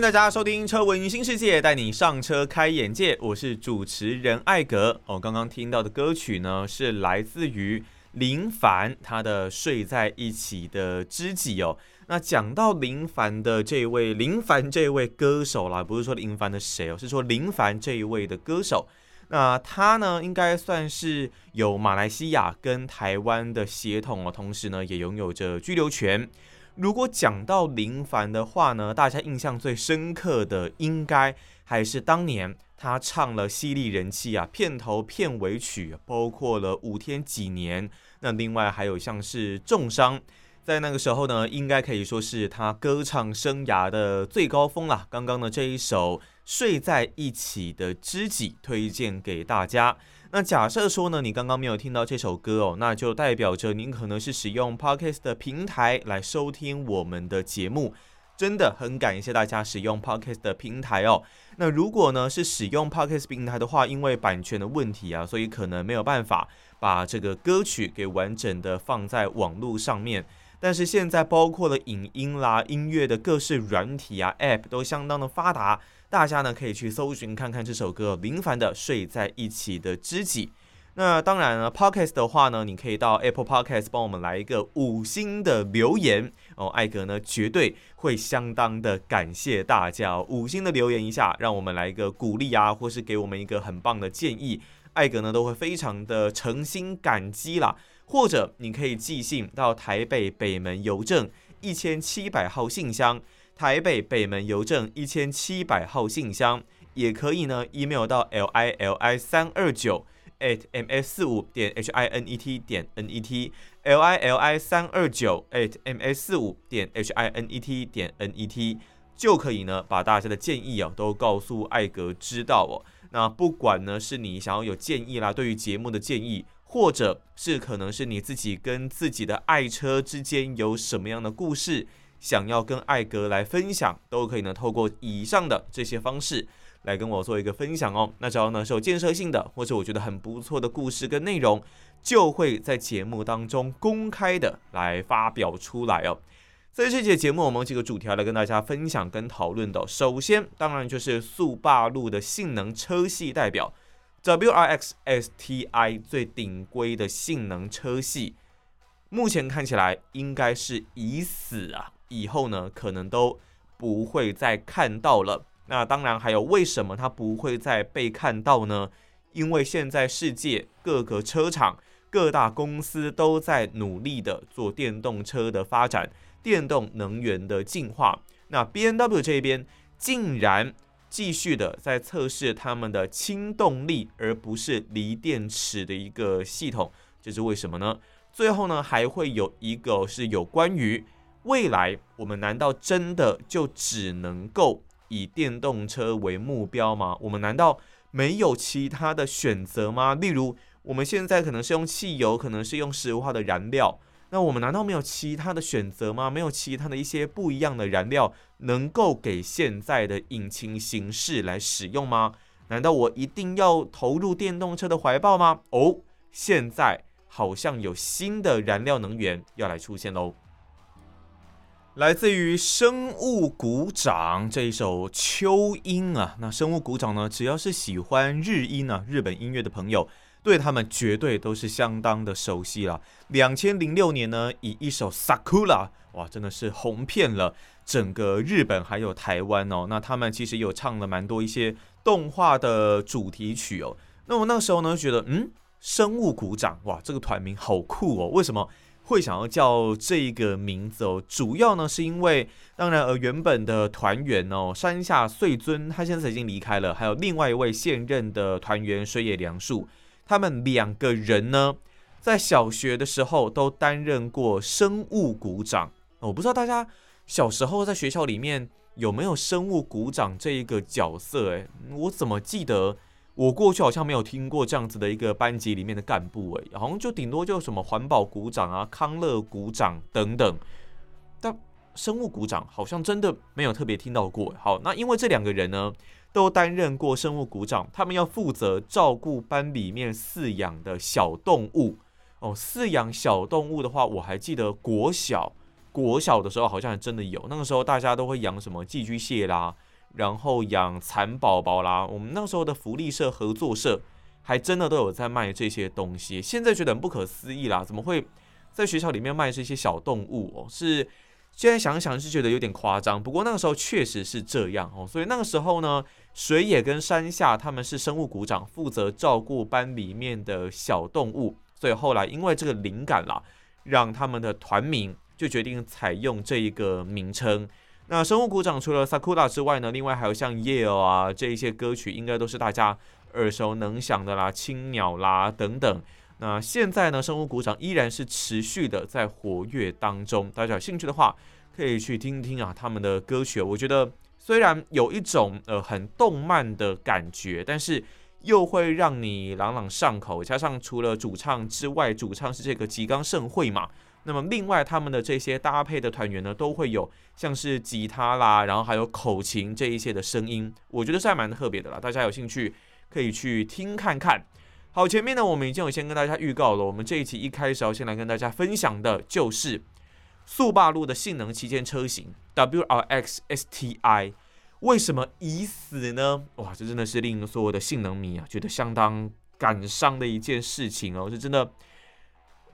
迎大家收听《车闻新世界》，带你上车开眼界。我是主持人艾格。哦，刚刚听到的歌曲呢，是来自于林凡他的《睡在一起的知己》哦。那讲到林凡的这位林凡这位歌手啦，不是说林凡的谁哦，是说林凡这一位的歌手。那他呢，应该算是有马来西亚跟台湾的血统哦，同时呢，也拥有着居留权。如果讲到林凡的话呢，大家印象最深刻的应该还是当年他唱了犀利人气啊，片头片尾曲，包括了五天几年，那另外还有像是重伤，在那个时候呢，应该可以说是他歌唱生涯的最高峰了。刚刚的这一首睡在一起的知己推荐给大家。那假设说呢，你刚刚没有听到这首歌哦，那就代表着您可能是使用 Podcast 的平台来收听我们的节目，真的很感谢大家使用 Podcast 的平台哦。那如果呢是使用 Podcast 平台的话，因为版权的问题啊，所以可能没有办法把这个歌曲给完整的放在网络上面。但是现在包括了影音啦、音乐的各式软体啊、App 都相当的发达。大家呢可以去搜寻看看这首歌林凡的《睡在一起的知己》。那当然了，Podcast 的话呢，你可以到 Apple Podcast 帮我们来一个五星的留言哦。艾格呢绝对会相当的感谢大家哦，五星的留言一下，让我们来一个鼓励啊，或是给我们一个很棒的建议，艾格呢都会非常的诚心感激啦。或者你可以寄信到台北北门邮政一千七百号信箱。台北北门邮政一千七百号信箱，也可以呢，email 到 l i l i 三二九 at m s 四五点 h i n e t 点 n e t l i l i 三二九 at m s 四五点 h i n e t 点 n e t 就可以呢，把大家的建议啊都告诉艾格知道哦。那不管呢是你想要有建议啦，对于节目的建议，或者是可能是你自己跟自己的爱车之间有什么样的故事。想要跟艾格来分享，都可以呢，透过以上的这些方式来跟我做一个分享哦。那只要呢是有建设性的，或者我觉得很不错的故事跟内容，就会在节目当中公开的来发表出来哦。在这节节目，我们几个主题来跟大家分享跟讨论的。首先，当然就是速霸陆的性能车系代表 WRX STI 最顶规的性能车系，目前看起来应该是已死啊。以后呢，可能都不会再看到了。那当然还有，为什么它不会再被看到呢？因为现在世界各个车厂、各大公司都在努力的做电动车的发展、电动能源的进化。那 B N W 这边竟然继续的在测试他们的氢动力，而不是锂电池的一个系统，这是为什么呢？最后呢，还会有一个是有关于。未来我们难道真的就只能够以电动车为目标吗？我们难道没有其他的选择吗？例如，我们现在可能是用汽油，可能是用石油化的燃料，那我们难道没有其他的选择吗？没有其他的一些不一样的燃料能够给现在的引擎形式来使用吗？难道我一定要投入电动车的怀抱吗？哦，现在好像有新的燃料能源要来出现喽。来自于生物鼓掌这一首《秋音》啊，那生物鼓掌呢，只要是喜欢日音啊，日本音乐的朋友，对他们绝对都是相当的熟悉了。两千零六年呢，以一首《Sakura》哇，真的是红遍了整个日本还有台湾哦。那他们其实有唱了蛮多一些动画的主题曲哦。那我那时候呢，觉得嗯，生物鼓掌哇，这个团名好酷哦，为什么？会想要叫这个名字哦，主要呢是因为，当然呃原本的团员哦山下穗尊他现在已经离开了，还有另外一位现任的团员水野良树，他们两个人呢在小学的时候都担任过生物股长。我不知道大家小时候在学校里面有没有生物股长这一个角色？诶，我怎么记得我过去好像没有听过这样子的一个班级里面的干部诶，好像就顶多就什么环保股长啊、康乐股长等等，但生物股长好像真的没有特别听到过。好，那因为这两个人呢都担任过生物股长，他们要负责照顾班里面饲养的小动物哦。饲养小动物的话，我还记得国小国小的时候好像还真的有，那个时候大家都会养什么寄居蟹啦。然后养蚕宝宝啦，我们那时候的福利社合作社还真的都有在卖这些东西。现在觉得很不可思议啦，怎么会在学校里面卖这些小动物哦？是现在想想是觉得有点夸张。不过那个时候确实是这样哦，所以那个时候呢，水野跟山下他们是生物股长，负责照顾班里面的小动物。所以后来因为这个灵感啦，让他们的团名就决定采用这一个名称。那生物鼓掌除了 Sakura 之外呢，另外还有像 Yell 啊这一些歌曲，应该都是大家耳熟能详的啦，青鸟啦等等。那现在呢，生物鼓掌依然是持续的在活跃当中，大家有兴趣的话可以去听听啊他们的歌曲。我觉得虽然有一种呃很动漫的感觉，但是又会让你朗朗上口。加上除了主唱之外，主唱是这个吉冈圣惠嘛。那么另外，他们的这些搭配的团员呢，都会有像是吉他啦，然后还有口琴这一些的声音，我觉得是还蛮特别的啦。大家有兴趣可以去听看看。好，前面呢我们已经有先跟大家预告了，我们这一期一开始要先来跟大家分享的就是速霸陆的性能旗舰车型 WRX STI，为什么已死呢？哇，这真的是令所有的性能迷啊觉得相当感伤的一件事情哦，是真的。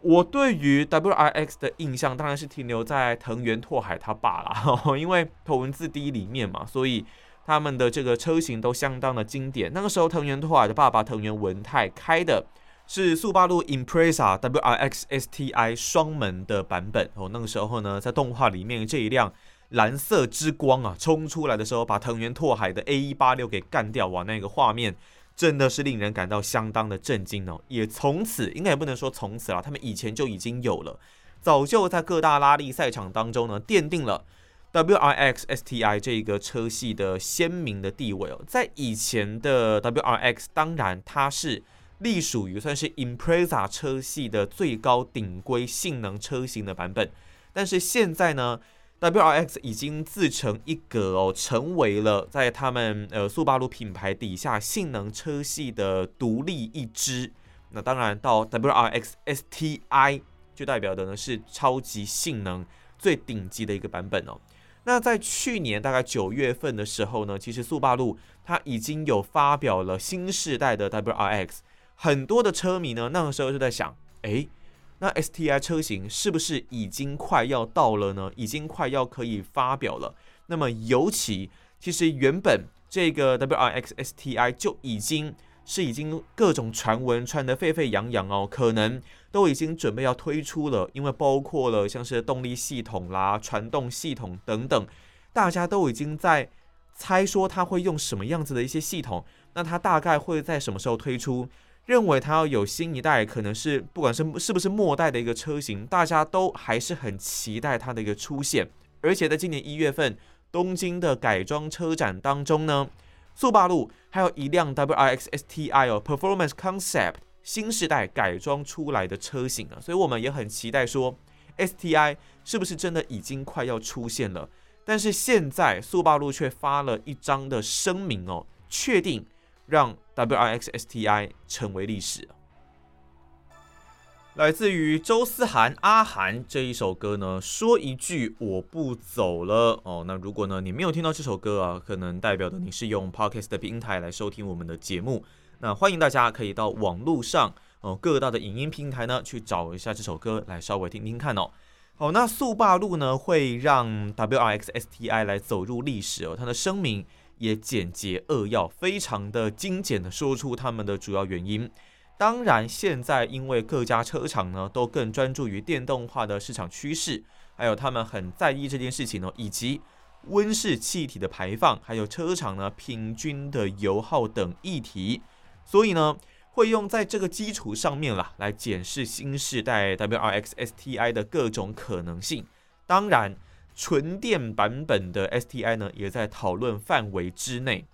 我对于 WRX 的印象当然是停留在藤原拓海他爸啦，因为头文字 D 里面嘛，所以他们的这个车型都相当的经典。那个时候藤原拓海的爸爸藤原文太开的是速霸陆 Impreza WRX STI 双门的版本哦。那个时候呢，在动画里面这一辆蓝色之光啊冲出来的时候，把藤原拓海的 A186 给干掉哇，那个画面。真的是令人感到相当的震惊哦！也从此应该也不能说从此啦，他们以前就已经有了，早就在各大拉力赛场当中呢，奠定了 WRX STI 这个车系的鲜明的地位哦。在以前的 WRX，当然它是隶属于算是 Impreza 车系的最高顶规性能车型的版本，但是现在呢，WRX 已经自成一格哦，成为了在他们呃速霸路品牌底下性能车系的独立一支。那当然到 WRX STI 就代表的呢是超级性能最顶级的一个版本哦。那在去年大概九月份的时候呢，其实速霸路它已经有发表了新世代的 WRX，很多的车迷呢那个时候就在想，诶。那 STI 车型是不是已经快要到了呢？已经快要可以发表了。那么尤其其实原本这个 WRX STI 就已经是已经各种传闻传得沸沸扬扬哦，可能都已经准备要推出了，因为包括了像是动力系统啦、传动系统等等，大家都已经在猜说它会用什么样子的一些系统，那它大概会在什么时候推出？认为它要有新一代，可能是不管是是不是末代的一个车型，大家都还是很期待它的一个出现。而且在今年一月份东京的改装车展当中呢，速霸陆还有一辆 WRX STI 哦，Performance Concept 新世代改装出来的车型啊，所以我们也很期待说 STI 是不是真的已经快要出现了。但是现在速霸陆却发了一张的声明哦，确定。让 WRX STI 成为历史。来自于周思涵阿涵这一首歌呢，说一句我不走了哦。那如果呢你没有听到这首歌啊，可能代表的你是用 Podcast 的平台来收听我们的节目。那欢迎大家可以到网络上哦各大的影音平台呢去找一下这首歌来稍微听听看哦。好，那速霸陆呢会让 WRX STI 来走入历史哦，它的声明。也简洁扼要，非常的精简的说出他们的主要原因。当然，现在因为各家车厂呢都更专注于电动化的市场趋势，还有他们很在意这件事情呢，以及温室气体的排放，还有车厂呢平均的油耗等议题，所以呢会用在这个基础上面啦，来检视新世代 WRX STI 的各种可能性。当然。纯电版本的 STI 呢，也在讨论范围之内。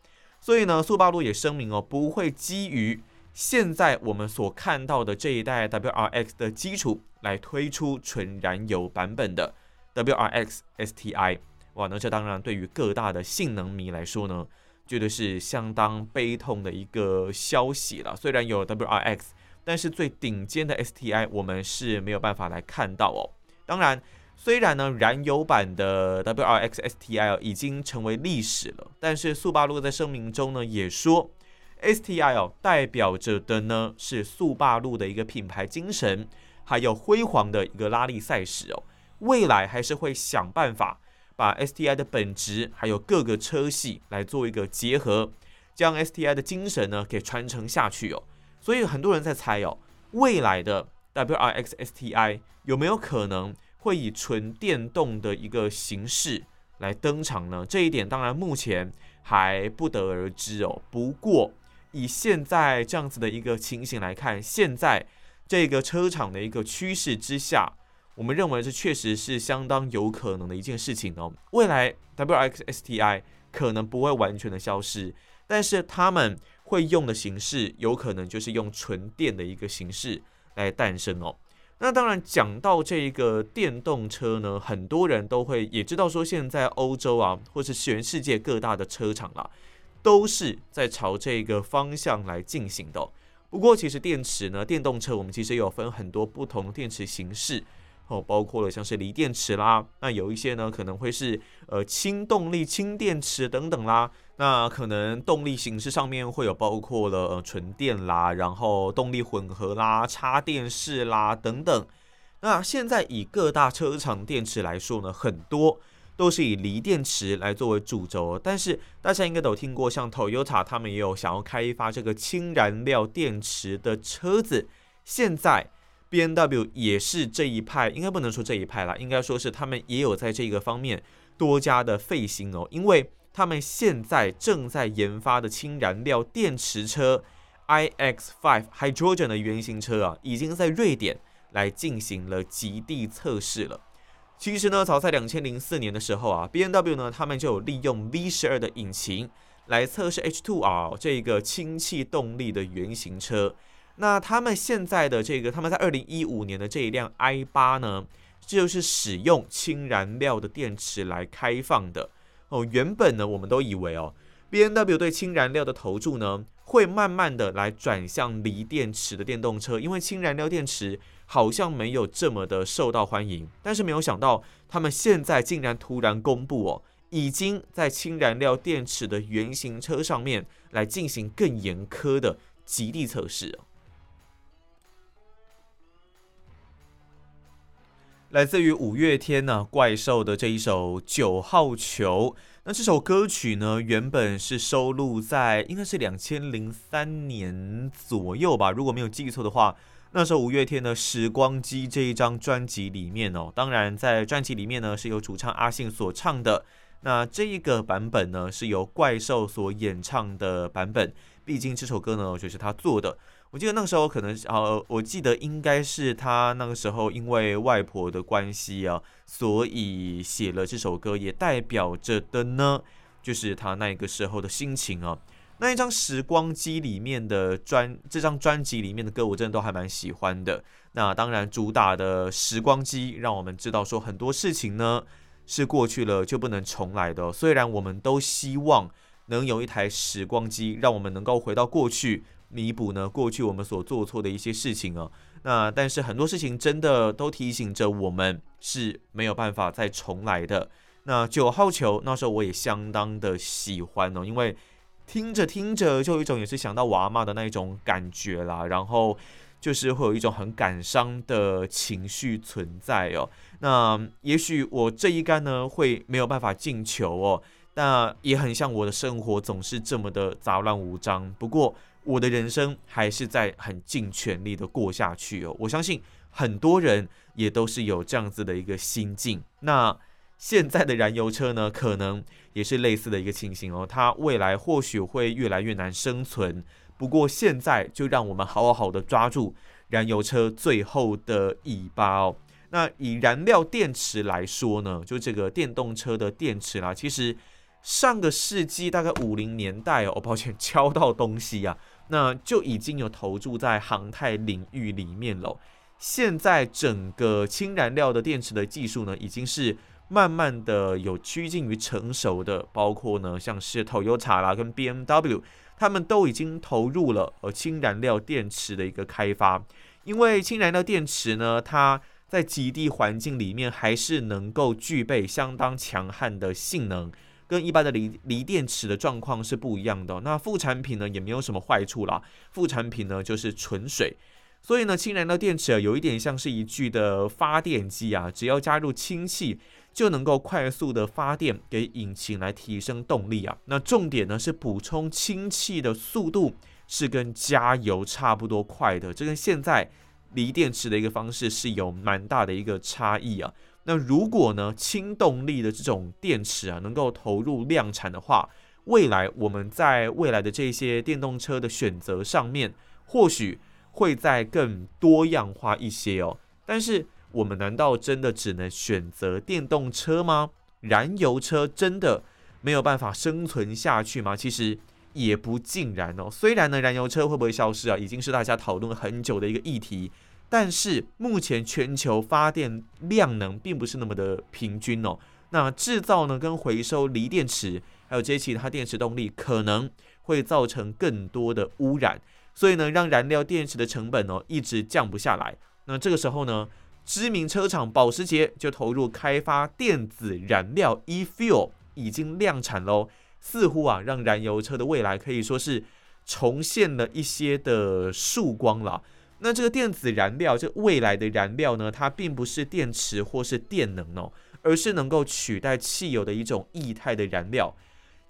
所以呢，速霸陆也声明哦，不会基于现在我们所看到的这一代 WRX 的基础来推出纯燃油版本的 WRX STI。哇，那这当然对于各大的性能迷来说呢，绝对是相当悲痛的一个消息了。虽然有 WRX，但是最顶尖的 STI 我们是没有办法来看到哦。当然，虽然呢燃油版的 WRX STI 已经成为历史了，但是速霸陆在声明中呢也说，STI 代表着的呢是速霸陆的一个品牌精神，还有辉煌的一个拉力赛事哦。未来还是会想办法。把 STI 的本质还有各个车系来做一个结合，将 STI 的精神呢给传承下去哦。所以很多人在猜哦，未来的 WRX STI 有没有可能会以纯电动的一个形式来登场呢？这一点当然目前还不得而知哦。不过以现在这样子的一个情形来看，现在这个车厂的一个趋势之下。我们认为这确实是相当有可能的一件事情哦。未来 WXS TI 可能不会完全的消失，但是他们会用的形式有可能就是用纯电的一个形式来诞生哦。那当然讲到这个电动车呢，很多人都会也知道说，现在欧洲啊，或是全世界各大的车厂啦，都是在朝这个方向来进行的。不过其实电池呢，电动车我们其实有分很多不同电池形式。哦，包括了像是锂电池啦，那有一些呢可能会是呃氢动力氢电池等等啦，那可能动力形式上面会有包括了呃纯电啦，然后动力混合啦、插电式啦等等。那现在以各大车厂电池来说呢，很多都是以锂电池来作为主轴，但是大家应该都听过，像 Toyota 他们也有想要开发这个氢燃料电池的车子，现在。B N W 也是这一派，应该不能说这一派啦，应该说是他们也有在这个方面多加的费心哦，因为他们现在正在研发的氢燃料电池车 I X Five Hydrogen 的原型车啊，已经在瑞典来进行了极地测试了。其实呢，早在两千零四年的时候啊，B N W 呢，他们就有利用 V12 的引擎来测试 H2R 这个氢气动力的原型车。那他们现在的这个，他们在二零一五年的这一辆 i 八呢，就是使用氢燃料的电池来开放的哦。原本呢，我们都以为哦，B N W 对氢燃料的投注呢，会慢慢的来转向锂电池的电动车，因为氢燃料电池好像没有这么的受到欢迎。但是没有想到，他们现在竟然突然公布哦，已经在氢燃料电池的原型车上面来进行更严苛的极地测试哦。来自于五月天呢、怪兽的这一首《九号球》。那这首歌曲呢，原本是收录在应该是两千零三年左右吧，如果没有记错的话。那时候五月天的《时光机》这一张专辑里面哦，当然在专辑里面呢是由主唱阿信所唱的。那这一个版本呢是由怪兽所演唱的版本，毕竟这首歌呢就是他做的。我记得那个时候可能呃，我记得应该是他那个时候因为外婆的关系啊，所以写了这首歌，也代表着的呢，就是他那个时候的心情啊。那一张时光机里面的专，这张专辑里面的歌，我真的都还蛮喜欢的。那当然主打的时光机，让我们知道说很多事情呢是过去了就不能重来的。虽然我们都希望能有一台时光机，让我们能够回到过去。弥补呢过去我们所做错的一些事情啊，那但是很多事情真的都提醒着我们是没有办法再重来的。那九号球那时候我也相当的喜欢哦，因为听着听着就有一种也是想到我阿嬷的那一种感觉啦，然后就是会有一种很感伤的情绪存在哦。那也许我这一杆呢会没有办法进球哦，那也很像我的生活总是这么的杂乱无章。不过。我的人生还是在很尽全力的过下去哦，我相信很多人也都是有这样子的一个心境。那现在的燃油车呢，可能也是类似的一个情形哦，它未来或许会越来越难生存。不过现在就让我们好好的抓住燃油车最后的尾巴哦。那以燃料电池来说呢，就这个电动车的电池啦，其实。上个世纪大概五零年代哦，抱歉敲到东西啊，那就已经有投注在航太领域里面了。现在整个氢燃料的电池的技术呢，已经是慢慢的有趋近于成熟的，包括呢像是 Toyota 啦跟 BMW，他们都已经投入了呃氢燃料电池的一个开发，因为氢燃料电池呢，它在极地环境里面还是能够具备相当强悍的性能。跟一般的锂锂电池的状况是不一样的，那副产品呢也没有什么坏处啦。副产品呢就是纯水，所以呢氢燃料电池啊有一点像是一具的发电机啊，只要加入氢气就能够快速的发电给引擎来提升动力啊。那重点呢是补充氢气的速度是跟加油差不多快的，这跟现在锂电池的一个方式是有蛮大的一个差异啊。那如果呢，氢动力的这种电池啊，能够投入量产的话，未来我们在未来的这些电动车的选择上面，或许会再更多样化一些哦。但是，我们难道真的只能选择电动车吗？燃油车真的没有办法生存下去吗？其实也不尽然哦。虽然呢，燃油车会不会消失啊，已经是大家讨论很久的一个议题。但是目前全球发电量能并不是那么的平均哦。那制造呢跟回收锂电池，还有这些其他电池动力，可能会造成更多的污染，所以呢，让燃料电池的成本哦一直降不下来。那这个时候呢，知名车厂保时捷就投入开发电子燃料 e-fuel，已经量产喽。似乎啊，让燃油车的未来可以说是重现了一些的曙光了。那这个电子燃料，这未来的燃料呢，它并不是电池或是电能哦，而是能够取代汽油的一种液态的燃料。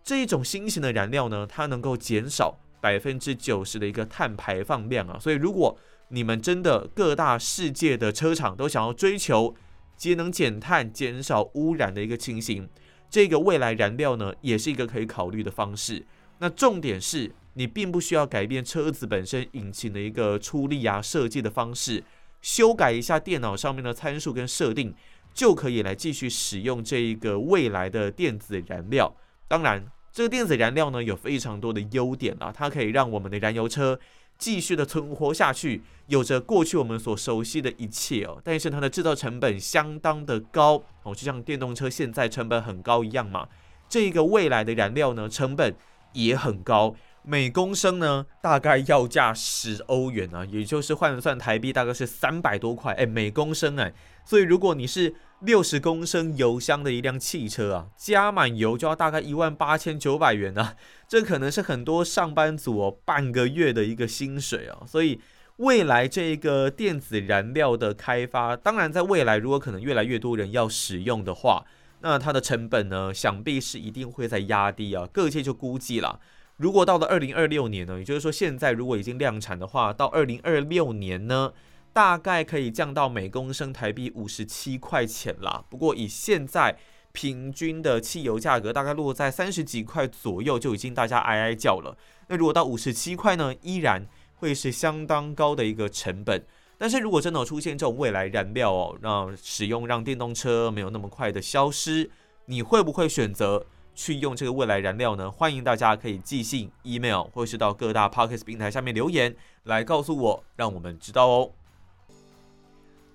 这一种新型的燃料呢，它能够减少百分之九十的一个碳排放量啊。所以，如果你们真的各大世界的车厂都想要追求节能减碳、减少污染的一个情形，这个未来燃料呢，也是一个可以考虑的方式。那重点是。你并不需要改变车子本身引擎的一个出力啊设计的方式，修改一下电脑上面的参数跟设定，就可以来继续使用这一个未来的电子燃料。当然，这个电子燃料呢有非常多的优点啊，它可以让我们的燃油车继续的存活下去，有着过去我们所熟悉的一切哦。但是它的制造成本相当的高哦，就像电动车现在成本很高一样嘛。这个未来的燃料呢成本也很高。每公升呢，大概要价十欧元啊，也就是换算台币大概是三百多块。哎，每公升哎，所以如果你是六十公升油箱的一辆汽车啊，加满油就要大概一万八千九百元啊，这可能是很多上班族哦半个月的一个薪水啊。所以未来这个电子燃料的开发，当然在未来如果可能越来越多人要使用的话，那它的成本呢，想必是一定会在压低啊。各界就估计了。如果到了二零二六年呢，也就是说现在如果已经量产的话，到二零二六年呢，大概可以降到每公升台币五十七块钱啦。不过以现在平均的汽油价格，大概落在三十几块左右，就已经大家哀哀叫了。那如果到五十七块呢，依然会是相当高的一个成本。但是如果真的出现这种未来燃料哦，让使用让电动车没有那么快的消失，你会不会选择？去用这个未来燃料呢？欢迎大家可以寄信、email，或是到各大 podcast 平台下面留言来告诉我，让我们知道哦。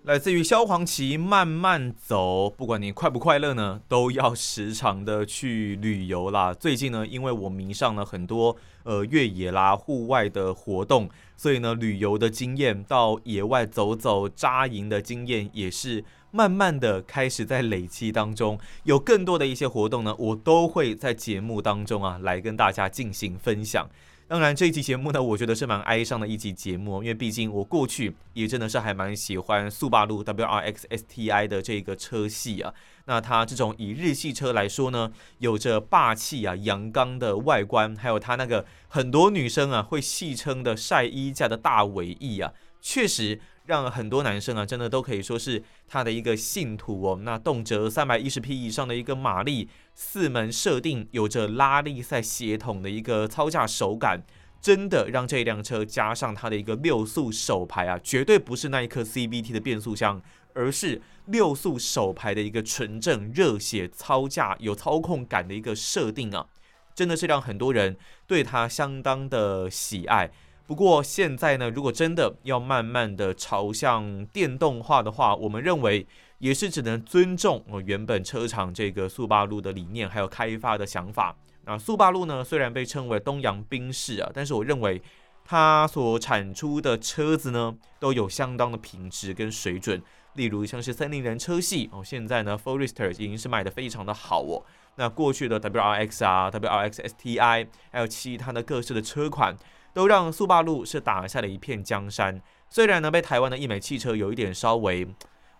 来自于萧煌奇，慢慢走，不管你快不快乐呢，都要时常的去旅游啦。最近呢，因为我迷上了很多呃越野啦、户外的活动，所以呢，旅游的经验到野外走走、扎营的经验也是。慢慢的开始在累积当中，有更多的一些活动呢，我都会在节目当中啊来跟大家进行分享。当然，这一期节目呢，我觉得是蛮哀伤的一期节目，因为毕竟我过去也真的是还蛮喜欢速霸陆 WRX STI 的这个车系啊。那它这种以日系车来说呢，有着霸气啊、阳刚的外观，还有它那个很多女生啊会戏称的晒衣架的大尾翼啊，确实。让很多男生啊，真的都可以说是他的一个信徒哦。那动辄三百一十匹以上的一个马力，四门设定，有着拉力赛协同的一个操驾手感，真的让这辆车加上它的一个六速手排啊，绝对不是那一颗 CVT 的变速箱，而是六速手排的一个纯正热血操驾、有操控感的一个设定啊，真的是让很多人对它相当的喜爱。不过现在呢，如果真的要慢慢的朝向电动化的话，我们认为也是只能尊重我原本车厂这个速霸陆的理念还有开发的想法。那速霸陆呢，虽然被称为东洋宾士啊，但是我认为它所产出的车子呢，都有相当的品质跟水准。例如像是森林人车系哦，现在呢，Forester 已经是卖得非常的好哦。那过去的 WRX 啊，WRX STI，还有其他的各式的车款。都让速霸陆是打下了一片江山。虽然呢，被台湾的义美汽车有一点稍微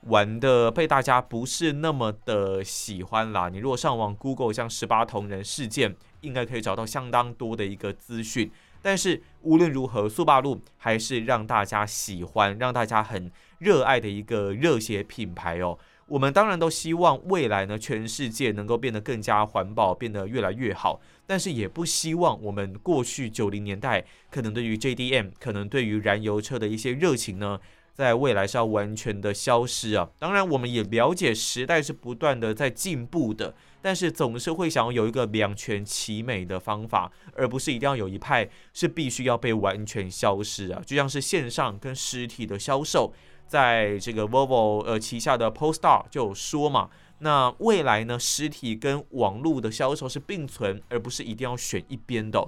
玩的被大家不是那么的喜欢啦。你如果上网 Google 像十八铜人事件，应该可以找到相当多的一个资讯。但是无论如何，速霸陆还是让大家喜欢、让大家很热爱的一个热血品牌哦。我们当然都希望未来呢，全世界能够变得更加环保，变得越来越好。但是也不希望我们过去九零年代可能对于 JDM，可能对于燃油车的一些热情呢，在未来是要完全的消失啊。当然，我们也了解时代是不断的在进步的，但是总是会想要有一个两全其美的方法，而不是一定要有一派是必须要被完全消失啊。就像是线上跟实体的销售。在这个 Volvo 呃旗下的 Polestar 就有说嘛，那未来呢，实体跟网络的销售是并存，而不是一定要选一边的，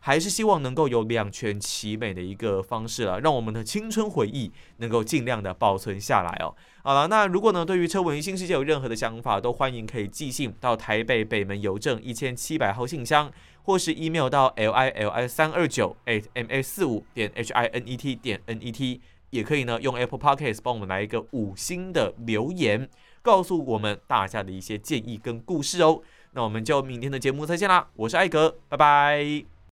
还是希望能够有两全其美的一个方式了，让我们的青春回忆能够尽量的保存下来哦。好了，那如果呢，对于车闻新世界有任何的想法，都欢迎可以寄信到台北北门邮政一千七百号信箱，或是 email 到 l i l i 三二九 at m a 四五点 h i n e t 点 n e t。也可以呢，用 Apple Podcast 帮我们来一个五星的留言，告诉我们大家的一些建议跟故事哦。那我们就明天的节目再见啦，我是艾格，拜拜。